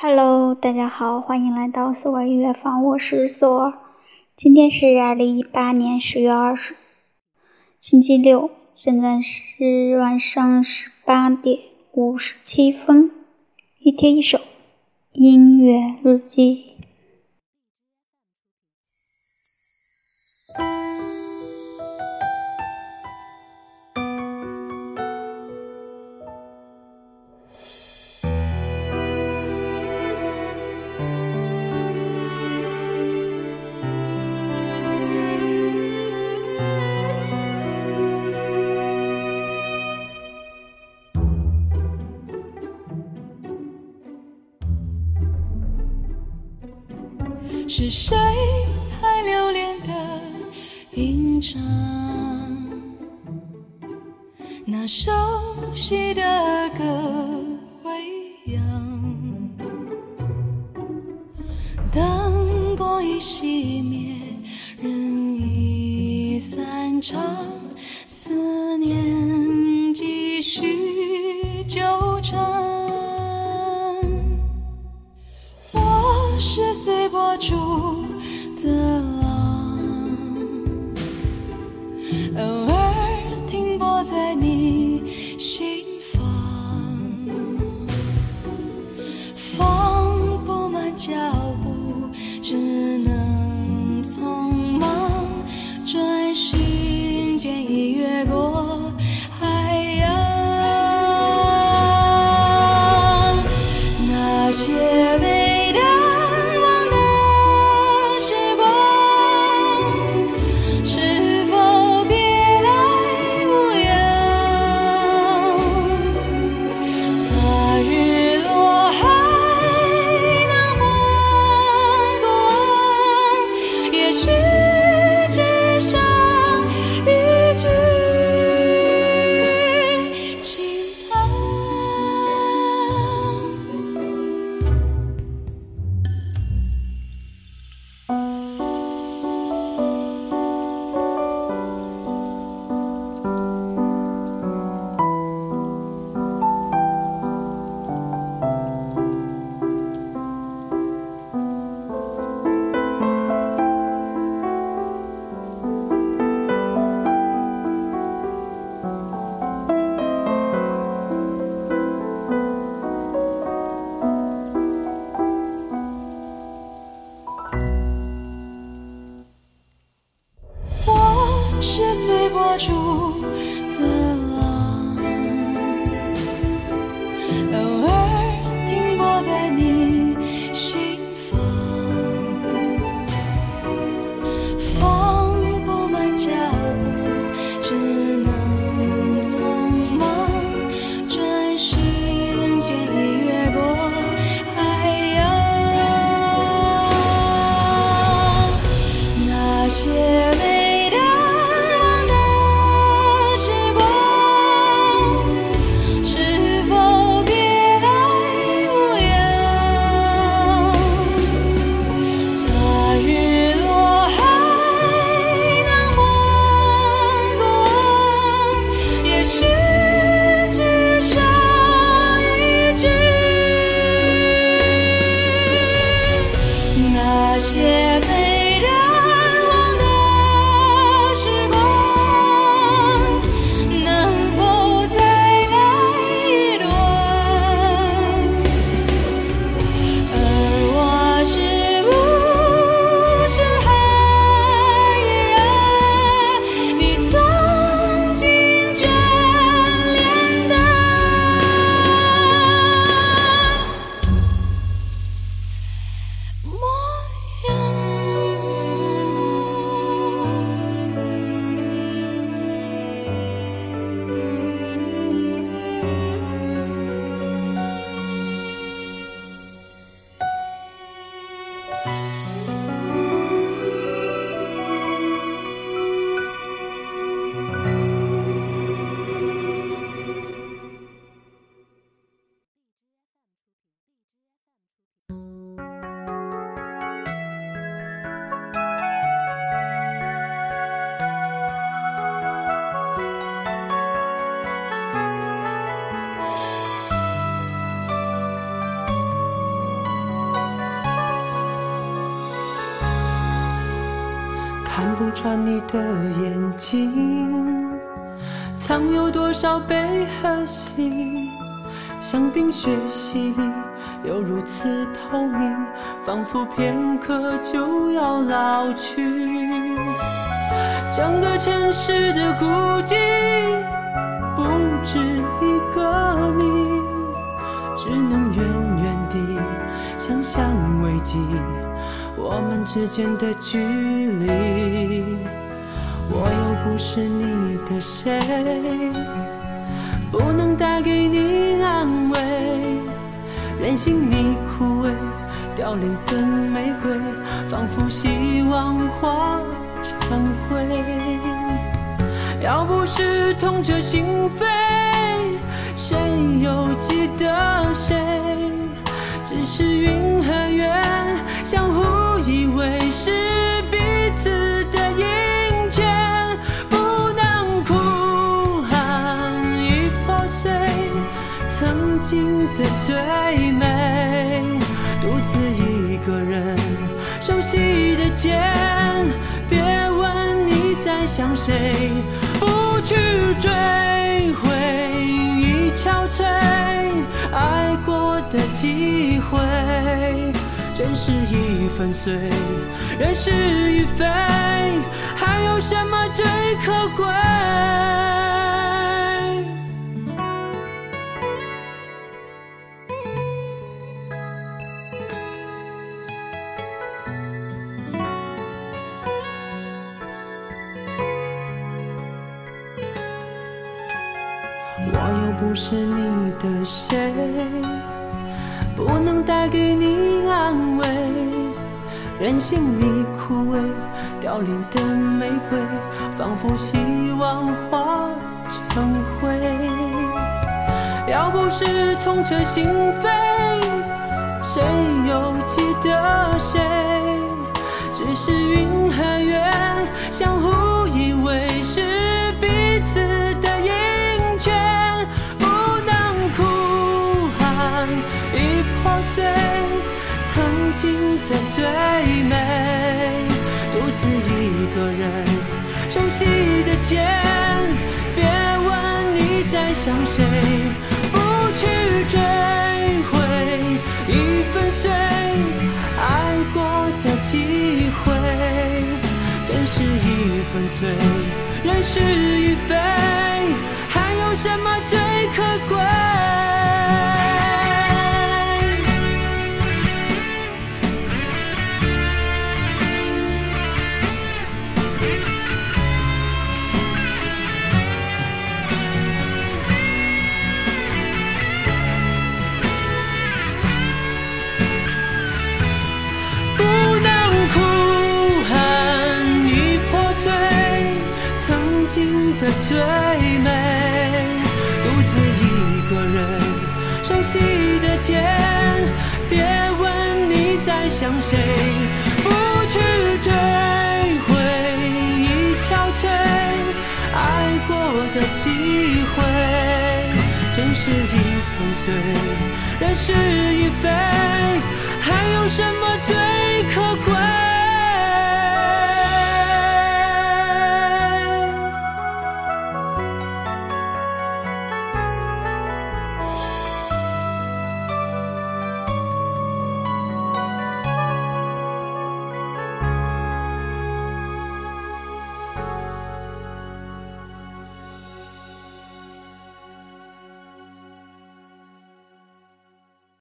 Hello，大家好，欢迎来到索尔音乐坊，我是索尔。今天是二零一八年十月二十，星期六，现在是晚上十八点五十七分。一天一首音乐日记。是谁还留恋的吟唱那熟悉的歌未央？灯光已熄灭，人已散场，随握住的穿你的眼睛，藏有多少悲和喜？像冰雪洗礼，又如此透明，仿佛片刻就要老去。整个城市的孤寂，不止一个你，只能远远地想象危机。我们之间的距离，我又不是你的谁，不能带给你安慰，任性你枯萎凋零的玫瑰，仿佛希望化成灰。要不是痛彻心扉，谁又记得谁？只是云和月相互以为，是彼此的阴间，不能哭喊已破碎曾经的最美，独自一个人熟悉的街，别问你在想谁，不去追回已憔悴爱过的机会。真是已粉碎，人是与非，还有什么最可贵？我又不是你的谁，不能带给你安慰，任性你枯萎凋零的玫瑰，仿佛希望化成灰。要不是痛彻心扉，谁又记得谁？只是云和月相互以为，是彼此的曾经的最美，独自一个人熟悉的街，别问你在想谁，不去追悔已粉碎爱过的机会，真是已粉碎，人是与非，还有什么最可贵？静的最美，独自一个人熟悉的街，别问你在想谁，不去追回已憔悴爱过的机会，真是已粉碎，人事已非，还有什么最可贵？